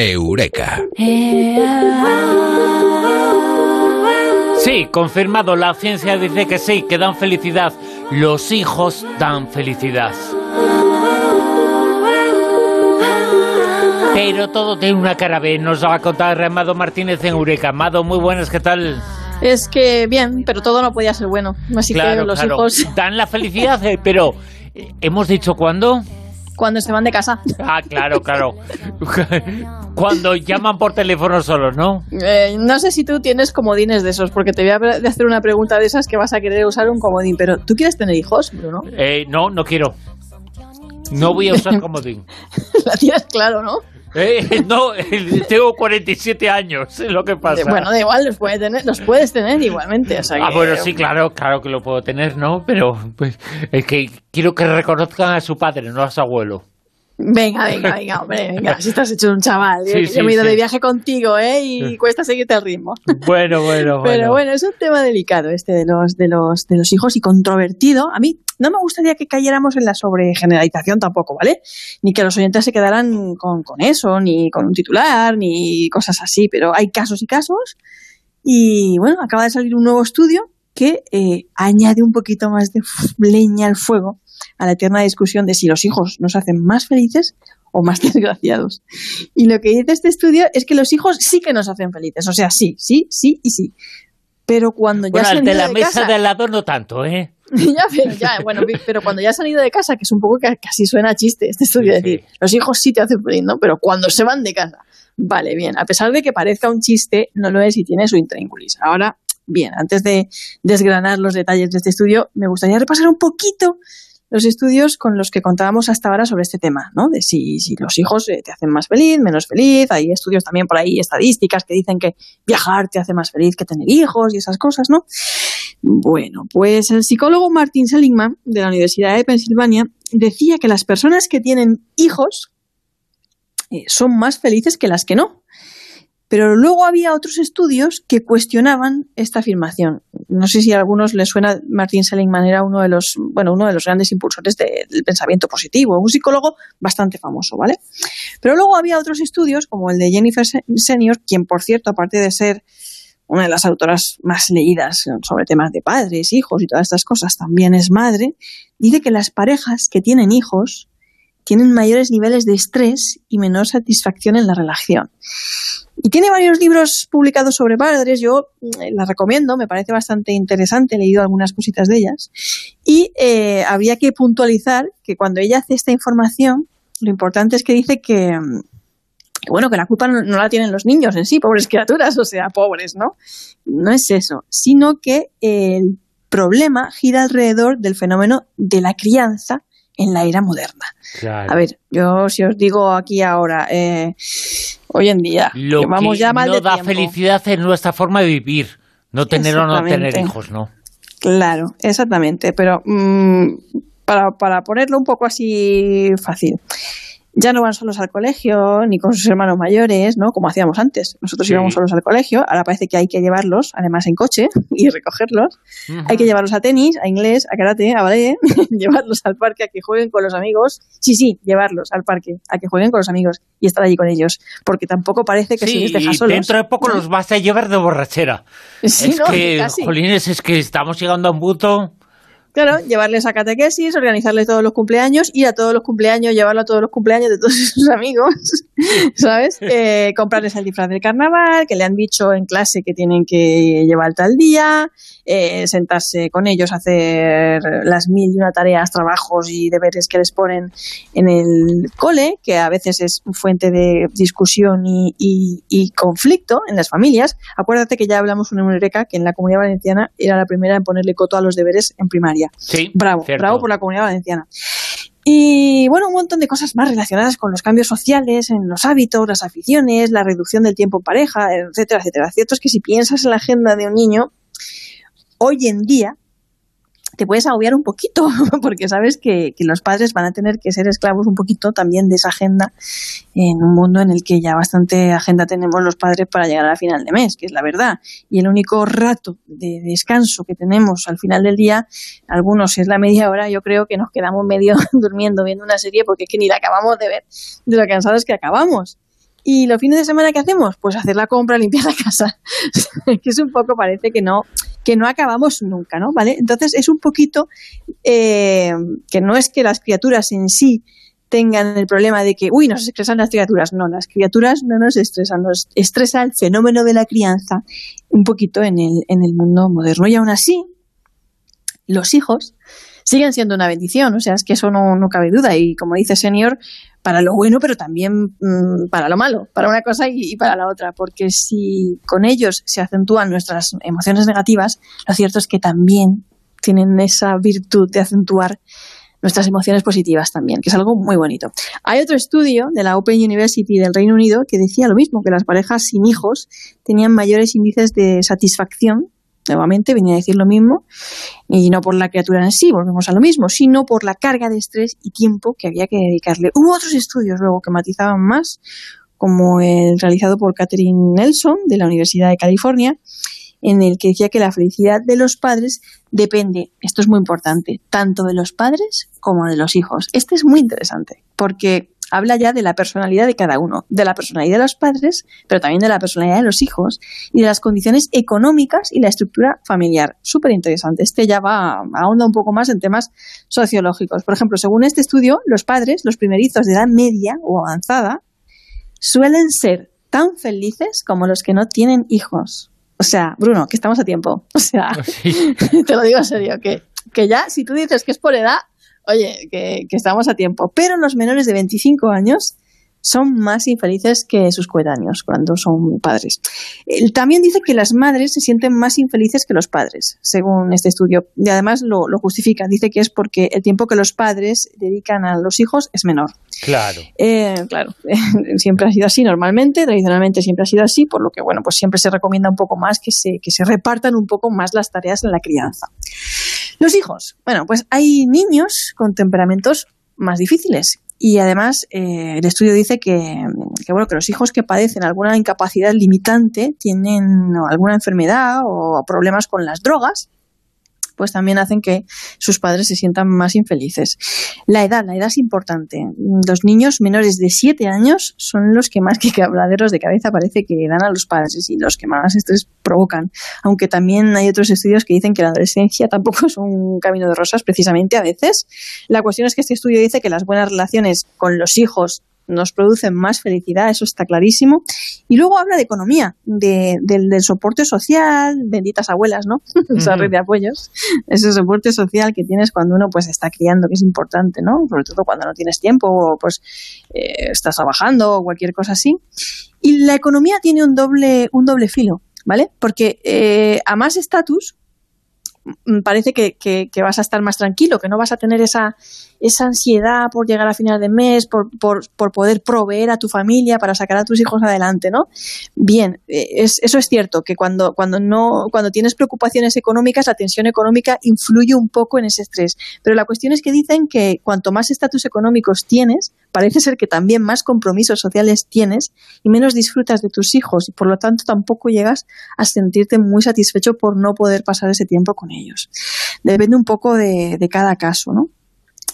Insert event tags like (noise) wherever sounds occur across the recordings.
Eureka. Sí, confirmado, la ciencia dice que sí, que dan felicidad. Los hijos dan felicidad. Pero todo tiene una cara B, nos va a contar Amado Martínez en Eureka. Amado, muy buenas, ¿qué tal? Es que bien, pero todo no podía ser bueno. Así claro, que los claro. hijos, Dan la felicidad, eh, pero eh, ¿hemos dicho cuándo? Cuando se van de casa. Ah, claro, claro. (laughs) Cuando llaman por teléfono solos, ¿no? Eh, no sé si tú tienes comodines de esos, porque te voy a hacer una pregunta de esas que vas a querer usar un comodín. Pero, ¿tú quieres tener hijos, Bruno? Eh, no, no quiero. No voy a usar comodín. (laughs) La tienes claro, ¿no? Eh, (laughs) no, eh, tengo 47 años, es lo que pasa. Bueno, da igual, los, puede tener, los puedes tener igualmente. O sea Ah, que- bueno, sí, claro, claro que lo puedo tener, ¿no? Pero pues, es que quiero que reconozcan a su padre, no a su abuelo. Venga, (laughs) venga, venga, hombre, venga, si estás hecho un chaval. Sí, Yo- sí, yo me he ido sí. de viaje contigo, ¿eh? Y cuesta seguirte el ritmo. Bueno, bueno, (laughs) bueno. Pero bueno, es un tema delicado este de los, de los, de los hijos y controvertido. A mí no me gustaría que cayéramos en la sobregeneralización tampoco, ¿vale? Ni que los oyentes se quedaran con, con eso, ni con un titular, ni cosas así, pero hay casos y casos. Y bueno, acaba de salir un nuevo estudio que eh, añade un poquito más de leña al fuego a la eterna discusión de si los hijos nos hacen más felices o más (laughs) desgraciados. Y lo que dice este estudio es que los hijos sí que nos hacen felices, o sea, sí, sí, sí y sí. Pero cuando ya Bueno, se han de la de mesa casa, de al lado no tanto, ¿eh? (laughs) ya, pero, ya, bueno, pero cuando ya se han ido de casa, que es un poco que casi suena a chiste este estudio, Sí, decir, sí. los hijos sí te hacen feliz, ¿no? Pero cuando se van de casa, vale, bien, a pesar de que parezca un chiste, no lo es y tiene su intríngulis. Ahora, bien, antes de desgranar los detalles de este estudio, me gustaría repasar un poquito los estudios con los que contábamos hasta ahora sobre este tema, ¿no? De si, si los hijos eh, te hacen más feliz, menos feliz. Hay estudios también por ahí, estadísticas que dicen que viajar te hace más feliz que tener hijos y esas cosas, ¿no? Bueno, pues el psicólogo Martin Seligman de la Universidad de Pensilvania decía que las personas que tienen hijos eh, son más felices que las que no. Pero luego había otros estudios que cuestionaban esta afirmación. No sé si a algunos les suena, Martin Seligman era uno de los, bueno, uno de los grandes impulsores de- del pensamiento positivo, un psicólogo bastante famoso, ¿vale? Pero luego había otros estudios, como el de Jennifer Se- Senior, quien, por cierto, aparte de ser una de las autoras más leídas sobre temas de padres, hijos y todas estas cosas, también es madre, dice que las parejas que tienen hijos tienen mayores niveles de estrés y menor satisfacción en la relación. Y tiene varios libros publicados sobre padres, yo eh, las recomiendo, me parece bastante interesante, he leído algunas cositas de ellas. Y eh, habría que puntualizar que cuando ella hace esta información, lo importante es que dice que, mm, bueno, que la culpa no la tienen los niños en sí, pobres criaturas, o sea, pobres, ¿no? No es eso, sino que el problema gira alrededor del fenómeno de la crianza en la era moderna. Claro. A ver, yo si os digo aquí ahora, eh, hoy en día, Lo que vamos ya mal no de da tiempo. felicidad es nuestra forma de vivir. No tener o no tener hijos, ¿no? Claro, exactamente, pero mm, para, para ponerlo un poco así fácil. Ya no van solos al colegio, ni con sus hermanos mayores, ¿no? Como hacíamos antes. Nosotros Sí. íbamos solos al colegio, ahora parece que hay que llevarlos, además en coche, (laughs) y recogerlos. Hay que llevarlos a tenis, a inglés, a karate, a ballet, (laughs) llevarlos al parque a que jueguen con los amigos. Sí, sí, llevarlos al parque a que jueguen con los amigos y estar allí con ellos. Porque tampoco parece que Sí, les y dejas solos. dentro de poco los vas a llevar de borrachera. Sí, es ¿no? que, Casi. jolines, es que estamos llegando a un punto... Claro, llevarles a catequesis, organizarles todos los cumpleaños, ir a todos los cumpleaños, llevarlo a todos los cumpleaños de todos (laughs) sus amigos, ¿sabes? (laughs) Eh, comprarles el disfraz del carnaval, que le han dicho en clase que tienen que llevar tal día, eh, sentarse con ellos, hacer las mil y una tareas, trabajos y deberes que les ponen en el cole, que a veces es fuente de discusión y, y- y conflicto en las familias. Acuérdate que ya hablamos en Eureka que en la comunidad valenciana era la primera en ponerle coto a los deberes en primaria. Sí, Bravo, cierto. bravo por la comunidad valenciana. Y bueno, un montón de cosas más relacionadas con los cambios sociales, en los hábitos, las aficiones, la reducción del tiempo en pareja, etcétera, etcétera. Cierto es que si piensas en la agenda de un niño, hoy en día te puedes agobiar un poquito, (laughs) porque sabes que, que los padres van a tener que ser esclavos un poquito también de esa agenda en un mundo en el que ya bastante agenda tenemos los padres para llegar a final de mes, que es la verdad. Y el único rato de descanso que tenemos al final del día, algunos es la media hora, yo creo que nos quedamos medio (laughs) durmiendo viendo una serie porque es que ni la acabamos de ver, de lo cansados que acabamos. ¿Y los fines de semana qué hacemos? Pues hacer la compra, limpiar la (laughs) casa. que es un poco, parece que no, que no acabamos nunca, ¿no? ¿Vale? Entonces es un poquito eh, que no es que las criaturas en sí tengan el problema de que, uy, nos estresan las criaturas. No, las criaturas no nos estresan, nos estresa el fenómeno de la crianza un poquito en el, en el mundo moderno. Y aún así, los hijos siguen siendo una bendición, o sea, es que eso no, no cabe duda. Y como dice Senior, para lo bueno, pero también mm, para lo malo, para una cosa y, para la otra, porque si con ellos se acentúan nuestras emociones negativas, lo cierto es que también tienen esa virtud de acentuar nuestras emociones positivas también, que es algo muy bonito. Hay otro estudio de la Open University del Reino Unido que decía lo mismo, que las parejas sin hijos tenían mayores índices de satisfacción nuevamente venía a decir lo mismo, y no por la criatura en sí, volvemos a lo mismo, sino por la carga de estrés y tiempo que había que dedicarle. Hubo otros estudios luego que matizaban más, como el realizado por Catherine Nelson de la Universidad de California, en el que decía que la felicidad de los padres depende, esto es muy importante, tanto de los padres como de los hijos. Este es muy interesante, porque habla ya de la personalidad de cada uno, de la personalidad de los padres, pero también de la personalidad de los hijos y de las condiciones económicas y la estructura familiar. Súper interesante. Este ya va, ahonda un poco más en temas sociológicos. Por ejemplo, según este estudio, los padres, los primerizos de edad media o avanzada, suelen ser tan felices como los que no tienen hijos. O sea, Bruno, que estamos a tiempo. O sea, (laughs) (laughs) te lo digo en serio, que, que ya, si tú dices que es por edad, oye, que, estamos a tiempo. Pero los menores de 25 años son más infelices que sus coetáneos cuando son padres. también dice que las madres se sienten más infelices que los padres, según este estudio. Y además lo, justifica. Dice que es porque el tiempo que los padres dedican a los hijos es menor. Claro. Eh, claro. (laughs) siempre ha sido así normalmente, tradicionalmente siempre ha sido así, por lo que, bueno, pues siempre se recomienda un poco más que se, que se repartan un poco más las tareas en la crianza. Los hijos. Bueno, pues hay niños con temperamentos más difíciles. Y además, eh, el estudio dice que, que, bueno, que los hijos que padecen alguna incapacidad limitante tienen alguna enfermedad o problemas con las drogas pues también hacen que sus padres se sientan más infelices. La edad, la edad es importante. Los niños menores de 7 años son los que más (laughs) que habladeros de cabeza parece que dan a los padres y los que más estrés provocan. Aunque también hay otros estudios que dicen que la adolescencia (laughs) tampoco es un camino de rosas, precisamente a veces. La cuestión es que este estudio dice que las buenas relaciones con los hijos nos producen más felicidad, eso está clarísimo. Y luego habla de economía, de, del, soporte social, benditas abuelas, ¿no? (laughs) Esa red de apoyos, ese soporte social que tienes cuando uno pues está criando, que es importante, ¿no? Sobre todo cuando no tienes tiempo o pues eh, estás trabajando o cualquier cosa así. Y la economía tiene un doble, un doble filo, ¿vale? Porque eh, a más estatus, parece que, que, vas a estar más tranquilo, que no vas a tener esa, esa ansiedad por llegar a final de mes, por, por, por, poder proveer a tu familia para sacar a tus hijos adelante, ¿no? Bien, eh, es, eso es cierto, que cuando, cuando, no, cuando tienes preocupaciones económicas, la tensión económica influye un poco en ese estrés. Pero la cuestión es que dicen que cuanto más estatus económicos tienes, parece ser que también más compromisos sociales tienes y menos disfrutas de tus hijos y por lo tanto tampoco llegas a sentirte muy satisfecho por no poder pasar ese tiempo con ellos. Depende un poco de, cada caso, ¿no?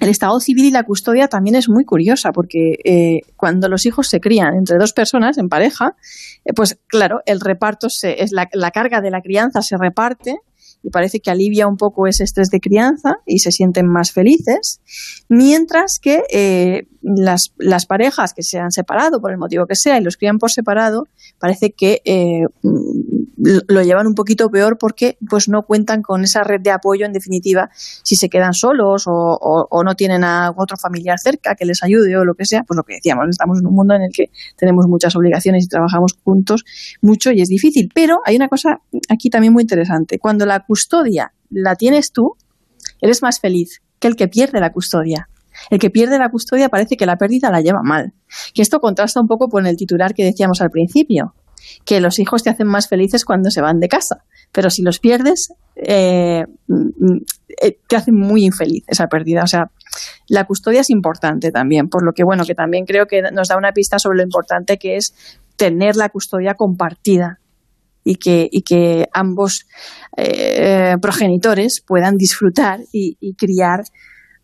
El estado civil y la custodia también es muy curiosa porque eh, cuando los hijos se crían entre dos personas en pareja, eh, pues claro, el reparto se, es la, carga de la crianza se reparte y parece que alivia un poco ese estrés de crianza y se sienten más felices, mientras que eh, las, las, parejas que se han separado por el motivo que sea y los crían por separado, parece que eh, lo llevan un poquito peor porque pues no cuentan con esa red de apoyo en definitiva si se quedan solos o, o, no tienen a otro familiar cerca que les ayude o lo que sea, pues lo que decíamos, estamos en un mundo en el que tenemos muchas obligaciones y trabajamos juntos mucho y es difícil, pero hay una cosa aquí también muy interesante, cuando la custodia la tienes tú, eres más feliz que el que pierde la custodia. El que pierde la custodia parece que la pérdida la lleva mal. Que esto contrasta un poco con el titular que decíamos al principio, que los hijos te hacen más felices cuando se van de casa, pero si los pierdes, eh, mm, eh, te hacen muy infeliz esa pérdida. O sea, la custodia es importante también, por lo que, bueno, que también creo que nos da una pista sobre lo importante que es tener la custodia compartida y que, y que ambos eh, progenitores puedan disfrutar y, criar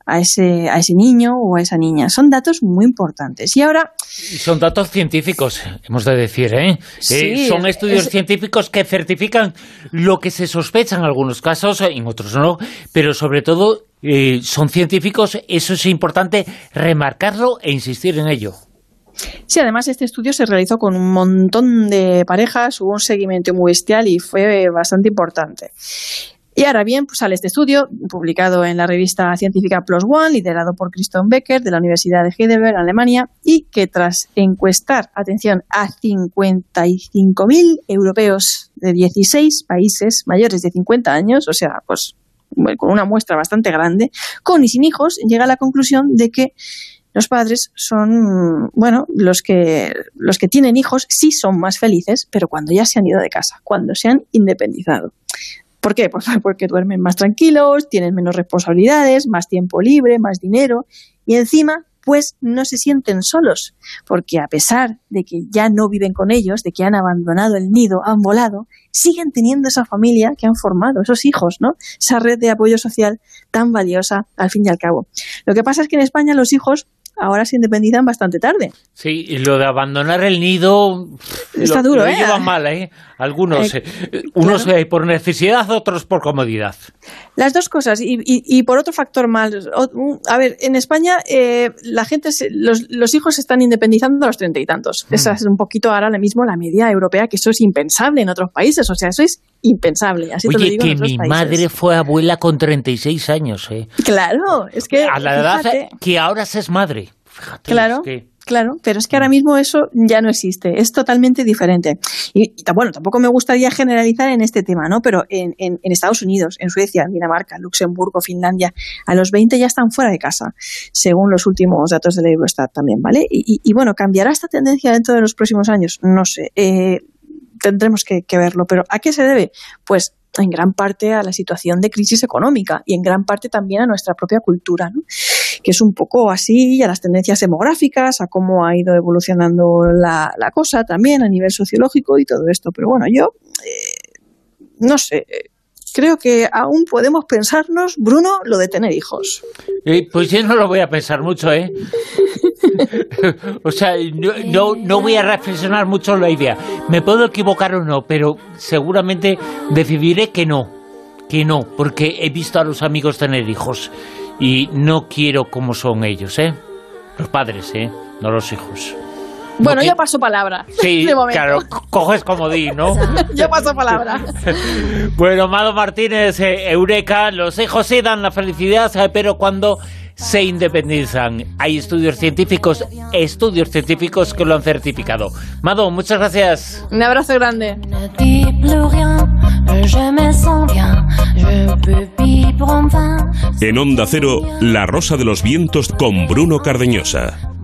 a ese, a ese niño o a esa niña. Son datos muy importantes. Y ahora... Son datos científicos, hemos de decir, ¿eh? eh son estudios científicos que certifican lo que se sospecha en algunos casos, en otros no, pero sobre todo eh, son científicos, eso es importante remarcarlo e insistir en ello. Sí, además este estudio se realizó con un montón de parejas, hubo un seguimiento muy bestial y fue bastante importante. Y ahora bien, pues sale este estudio, publicado en la revista científica Plus One, liderado por Christian Becker de la Universidad de Heidelberg, Alemania, y que tras encuestar, atención, a 55.000 europeos de 16 países mayores de 50 años, o sea, pues con una muestra bastante grande, con y sin hijos, llega a la conclusión de que los padres son, bueno, los que, los que tienen hijos sí son más felices, pero cuando ya se han ido de casa, cuando se han independizado. ¿Por qué? (laughs) Porque duermen más tranquilos, tienen menos responsabilidades, más tiempo libre, más dinero y encima pues no se sienten solos, porque a pesar de que ya no viven con ellos, de que han abandonado el nido, han volado, siguen teniendo esa familia que han formado, esos hijos, ¿no? Esa red de apoyo social tan valiosa al fin y al cabo. Lo que pasa es que en España los hijos ahora se independizan bastante tarde. Sí, y lo de abandonar el nido está duro, lo ¿eh? llevan mal, ¿eh? Algunos, eh, eh, unos eh, por necesidad, otros por comodidad. Las dos cosas y, y, por otro factor mal. A ver, en España la gente, los, los, hijos se están independizando a los treinta y tantos. Mm. Esa es un poquito ahora mismo la media europea, que eso es impensable en otros países. O sea, eso es impensable. Así Oye, te lo digo que mi madre fue abuela con 36 años, ¿eh? Claro, es que... A la edad que ahora se es madre. claro. Claro, pero es que ahora mismo eso ya no existe, es totalmente diferente. Y, bueno, tampoco me gustaría generalizar en este tema, ¿no? Pero en, en, Estados Unidos, en Suecia, Dinamarca, Luxemburgo, Finlandia, a los 20 ya están fuera de casa, según los últimos datos de la Eurostat también, ¿vale? Y, y, bueno, ¿cambiará esta tendencia dentro de los próximos años? No sé. Eh, tendremos que, verlo. Pero ¿a qué se debe? Pues en gran parte a la situación de crisis económica y en gran parte también a nuestra propia cultura, ¿no? que es un poco así, a las tendencias demográficas, a cómo ha ido evolucionando la, cosa también a nivel sociológico y todo esto. Pero bueno, yo eh, no sé, creo que aún podemos pensarnos, Bruno, lo de tener hijos. Eh, pues yo no lo voy a pensar mucho, ¿eh? (laughs) o sea, no, no, voy a reflexionar mucho en la idea. Me puedo equivocar o no, pero seguramente decidiré que no, que no, porque he visto a los amigos tener hijos y no quiero como son ellos, ¿eh? Los padres, ¿eh? No los hijos. Bueno, yo paso palabra. (laughs) Sí, claro, coges comodín, ¿no? (laughs) yo paso palabra. bueno, Mado Martínez, eh, Eureka, los hijos sí dan la felicidad, eh, pero cuando se independizan. Hay estudios científicos, estudios científicos que lo han certificado. Mado, muchas gracias. Un abrazo grande. En Onda Cero, La Rosa de los Vientos con Bruno Cardeñosa.